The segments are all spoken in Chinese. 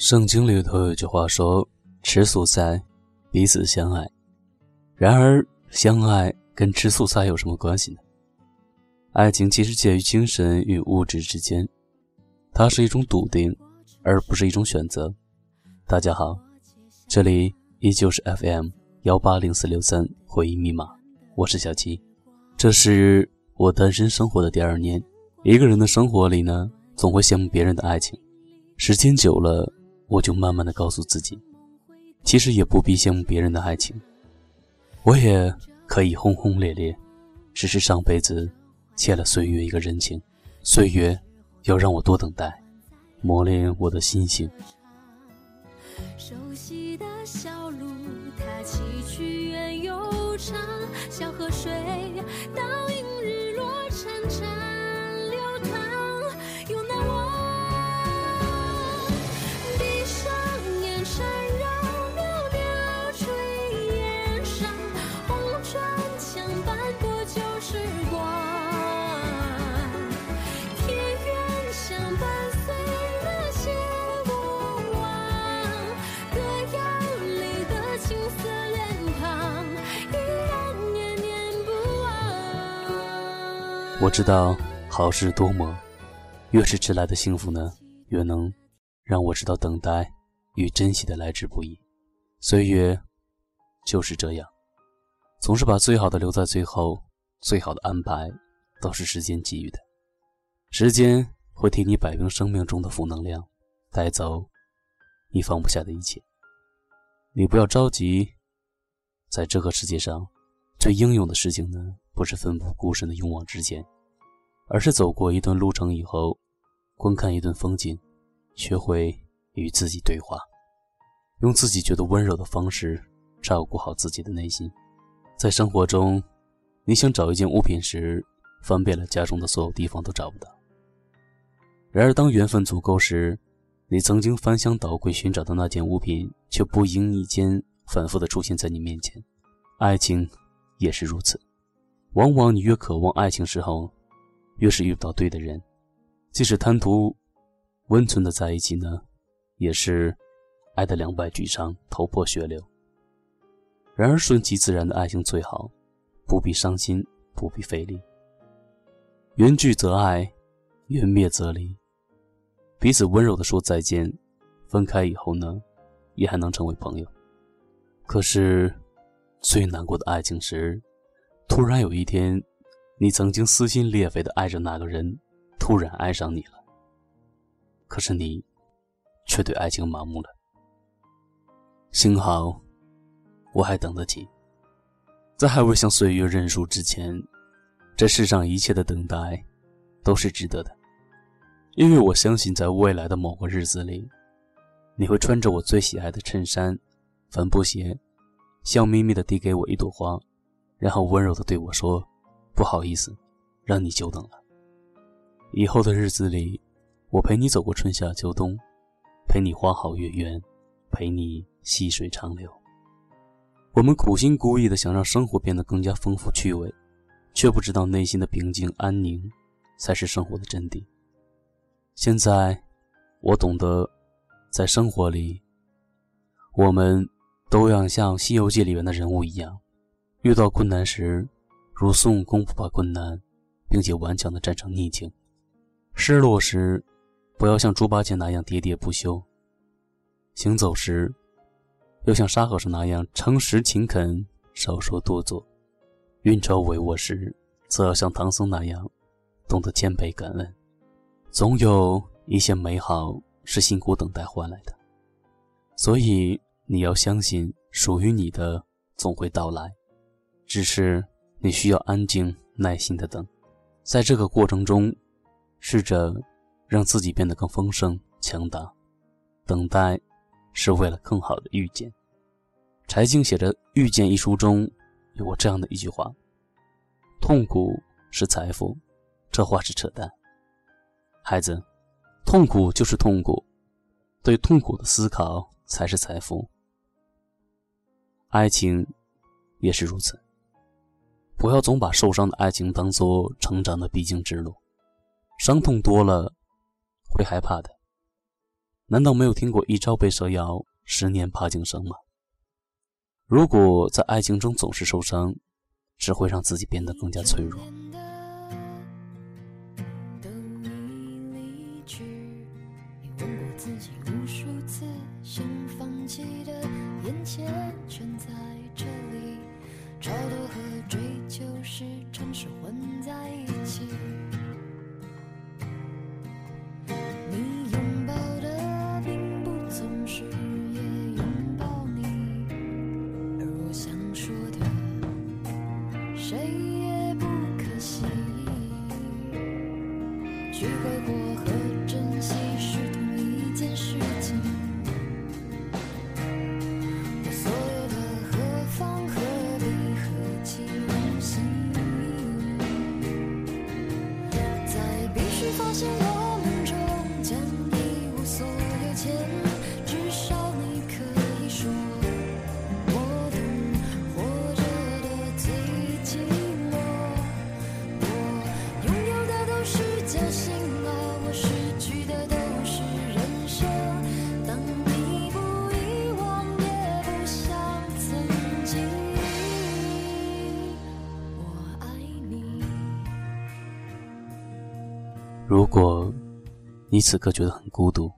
圣经里头有句话说：“吃素菜，彼此相爱。”然而，相爱跟吃素菜有什么关系呢？爱情其实介于精神与物质之间，它是一种笃定，而不是一种选择。大家好，这里依旧是 FM 幺八零四六三回忆密码，我是小七。这是我单身生活的第二年，一个人的生活里呢，总会羡慕别人的爱情，时间久了。我就慢慢的告诉自己，其实也不必羡慕别人的爱情，我也可以轰轰烈烈，只是上辈子欠了岁月一个人情，岁月要让我多等待，磨练我的心性。熟悉的小路，它崎岖又长，小河水我知道好事多磨，越是迟来的幸福呢，越能让我知道等待与珍惜的来之不易。岁月就是这样，总是把最好的留在最后，最好的安排都是时间给予的。时间会替你摆平生命中的负能量，带走你放不下的一切。你不要着急，在这个世界上，最英勇的事情呢？不是奋不顾身的勇往直前，而是走过一段路程以后，观看一段风景，学会与自己对话，用自己觉得温柔的方式照顾好自己的内心。在生活中，你想找一件物品时，翻遍了家中的所有地方都找不到。然而，当缘分足够时，你曾经翻箱倒柜寻找的那件物品，却不经意间反复的出现在你面前。爱情也是如此。往往你越渴望爱情时候，越是遇不到对的人。即使贪图温存的在一起呢，也是爱得两败俱伤、头破血流。然而顺其自然的爱情最好，不必伤心，不必费力。缘聚则爱，缘灭则离。彼此温柔的说再见，分开以后呢，也还能成为朋友。可是最难过的爱情时。突然有一天，你曾经撕心裂肺的爱着那个人，突然爱上你了。可是你，却对爱情麻木了。幸好，我还等得起，在还未向岁月认输之前，这世上一切的等待，都是值得的。因为我相信，在未来的某个日子里，你会穿着我最喜爱的衬衫、帆布鞋，笑眯眯的递给我一朵花。然后温柔地对我说：“不好意思，让你久等了。以后的日子里，我陪你走过春夏秋冬，陪你花好月圆，陪你细水长流。我们苦心孤诣地想让生活变得更加丰富趣味，却不知道内心的平静安宁，才是生活的真谛。现在，我懂得，在生活里，我们都要像《西游记》里面的人物一样。”遇到困难时，如孙悟空不怕困难，并且顽强地战胜逆境；失落时，不要像猪八戒那样喋喋不休；行走时，要像沙和尚那样诚实勤恳，少说多做；运筹帷幄时，则要像唐僧那样懂得谦卑感恩。总有一些美好是辛苦等待换来的，所以你要相信，属于你的总会到来。只是你需要安静、耐心的等，在这个过程中，试着让自己变得更丰盛、强大。等待是为了更好的遇见。柴静写的《遇见》一书中有过这样的一句话：“痛苦是财富。”这话是扯淡。孩子，痛苦就是痛苦，对痛苦的思考才是财富。爱情也是如此。不要总把受伤的爱情当做成长的必经之路，伤痛多了会害怕的。难道没有听过一朝被蛇咬，十年怕井绳吗？如果在爱情中总是受伤，只会让自己变得更加脆弱。如果你此刻觉得很孤独，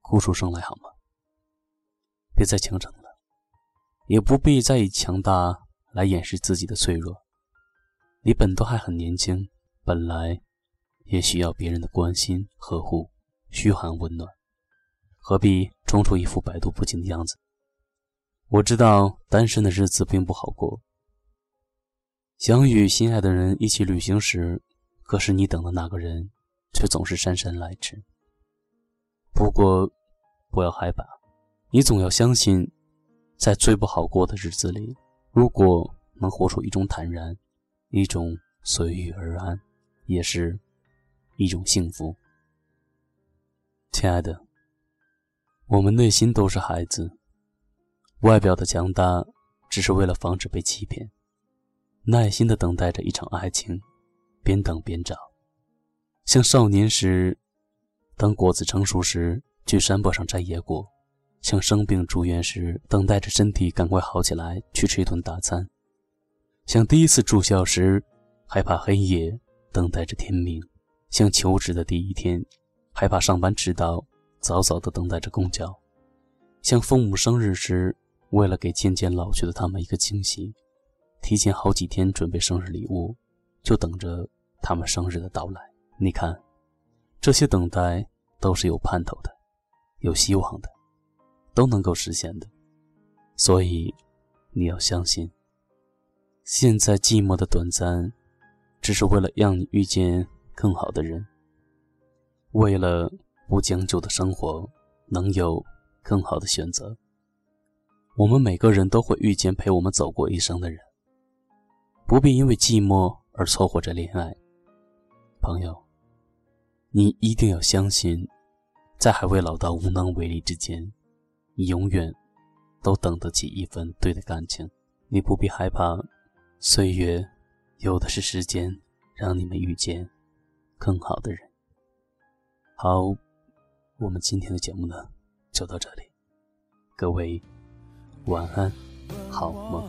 哭出声来好吗？别再强撑了，也不必再以强大来掩饰自己的脆弱。你本都还很年轻，本来也需要别人的关心呵护、嘘寒问暖，何必装出一副百毒不侵的样子？我知道单身的日子并不好过，想与心爱的人一起旅行时。可是你等的那个人，却总是姗姗来迟。不过，不要害怕，你总要相信，在最不好过的日子里，如果能活出一种坦然，一种随遇而安，也是一种幸福。亲爱的，我们内心都是孩子，外表的强大只是为了防止被欺骗，耐心的等待着一场爱情。边等边找，像少年时，当果子成熟时去山坡上摘野果；像生病住院时，等待着身体赶快好起来去吃一顿大餐；像第一次住校时，害怕黑夜，等待着天明；像求职的第一天，害怕上班迟到，早早的等待着公交；像父母生日时，为了给渐渐老去的他们一个惊喜，提前好几天准备生日礼物，就等着。他们生日的到来，你看，这些等待都是有盼头的，有希望的，都能够实现的。所以，你要相信，现在寂寞的短暂，只是为了让你遇见更好的人，为了不将就的生活能有更好的选择。我们每个人都会遇见陪我们走过一生的人，不必因为寂寞而凑合着恋爱。朋友，你一定要相信，在还未老到无能为力之间，你永远都等得起一份对的感情。你不必害怕，岁月有的是时间，让你们遇见更好的人。好，我们今天的节目呢，就到这里。各位晚安，好梦。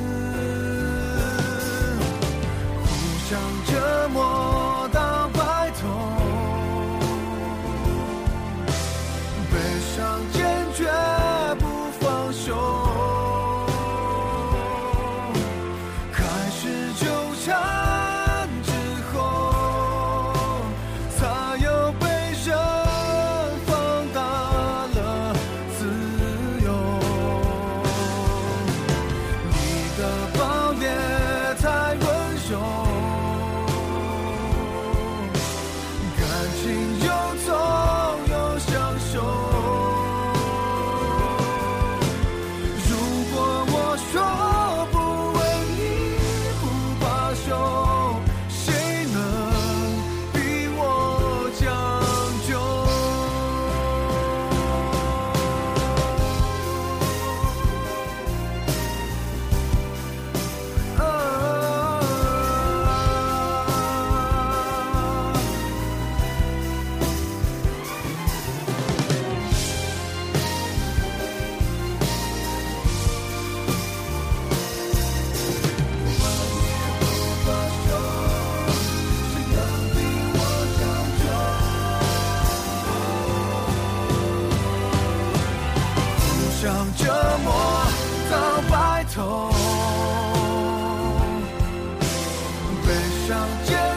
上。